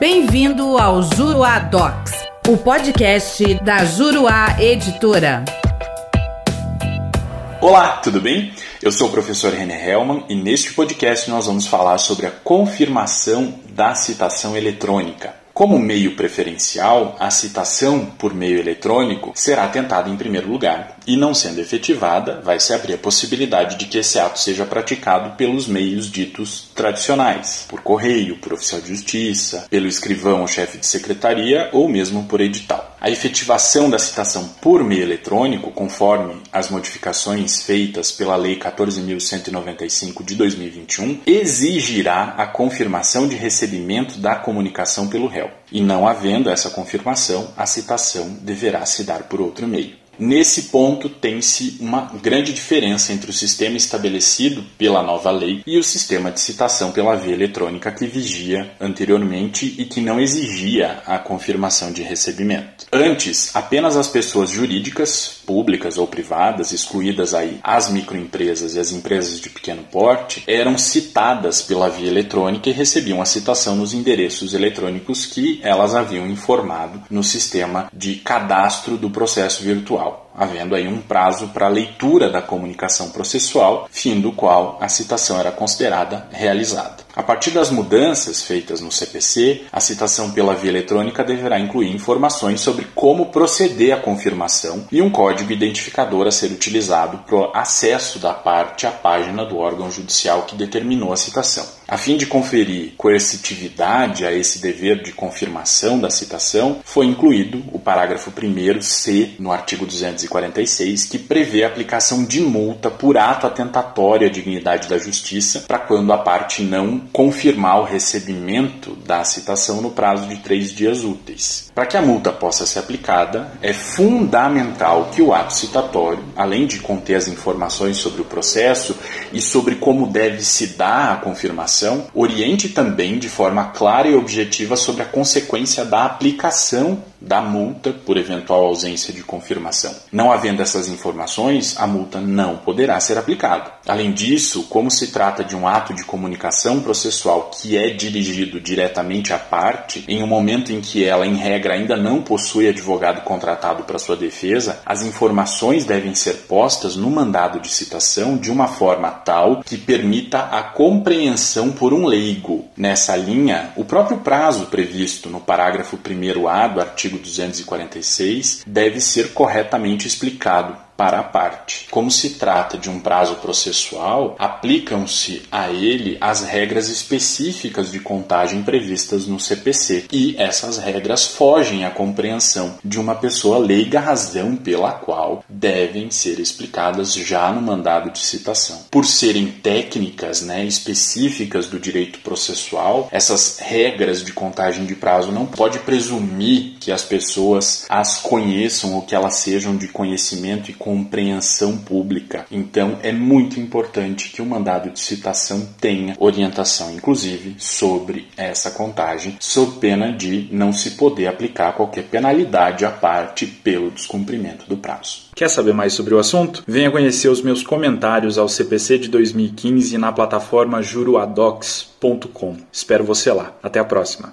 Bem-vindo ao Juruá Docs, o podcast da Juruá Editora. Olá, tudo bem? Eu sou o professor René Hellman e neste podcast nós vamos falar sobre a confirmação da citação eletrônica. Como meio preferencial, a citação por meio eletrônico será tentada em primeiro lugar, e não sendo efetivada, vai se abrir a possibilidade de que esse ato seja praticado pelos meios ditos tradicionais, por correio, por oficial de justiça, pelo escrivão ou chefe de secretaria ou mesmo por edital. A efetivação da citação por meio eletrônico, conforme as modificações feitas pela Lei 14.195 de 2021, exigirá a confirmação de recebimento da comunicação pelo réu. E não havendo essa confirmação, a citação deverá se dar por outro meio. Nesse ponto, tem-se uma grande diferença entre o sistema estabelecido pela nova lei e o sistema de citação pela via eletrônica que vigia anteriormente e que não exigia a confirmação de recebimento. Antes, apenas as pessoas jurídicas, públicas ou privadas, excluídas aí as microempresas e as empresas de pequeno porte, eram citadas pela via eletrônica e recebiam a citação nos endereços eletrônicos que elas haviam informado no sistema de cadastro do processo virtual havendo aí um prazo para leitura da comunicação processual, fim do qual a citação era considerada realizada. A partir das mudanças feitas no CPC, a citação pela via eletrônica deverá incluir informações sobre como proceder à confirmação e um código identificador a ser utilizado para o acesso da parte à página do órgão judicial que determinou a citação. A fim de conferir coercitividade a esse dever de confirmação da citação, foi incluído o parágrafo 1c no artigo 246, que prevê a aplicação de multa por ato atentatório à dignidade da justiça para quando a parte não confirmar o recebimento da citação no prazo de três dias úteis. Para que a multa possa ser aplicada, é fundamental que o ato citatório, além de conter as informações sobre o processo e sobre como deve se dar a confirmação, oriente também de forma clara e objetiva sobre a consequência da aplicação da multa por eventual ausência de confirmação. Não havendo essas informações, a multa não poderá ser aplicada. Além disso, como se trata de um ato de comunicação processual que é dirigido diretamente à parte, em um momento em que ela, em regra, ainda não possui advogado contratado para sua defesa, as informações devem ser postas no mandado de citação de uma forma tal que permita a compreensão por um leigo. Nessa linha, o próprio prazo previsto no parágrafo 1A do artigo artigo 246 deve ser corretamente explicado para a parte. Como se trata de um prazo processual, aplicam-se a ele as regras específicas de contagem previstas no CPC, e essas regras fogem à compreensão de uma pessoa leiga, razão pela qual devem ser explicadas já no mandado de citação. Por serem técnicas né, específicas do direito processual, essas regras de contagem de prazo não pode presumir que as pessoas as conheçam ou que elas sejam de conhecimento e compreensão pública. Então, é muito importante que o mandado de citação tenha orientação, inclusive, sobre essa contagem, sob pena de não se poder aplicar qualquer penalidade à parte pelo descumprimento do prazo. Quer saber mais sobre o assunto? Venha conhecer os meus comentários ao CPC de 2015 na plataforma juruadocs.com. Espero você lá. Até a próxima.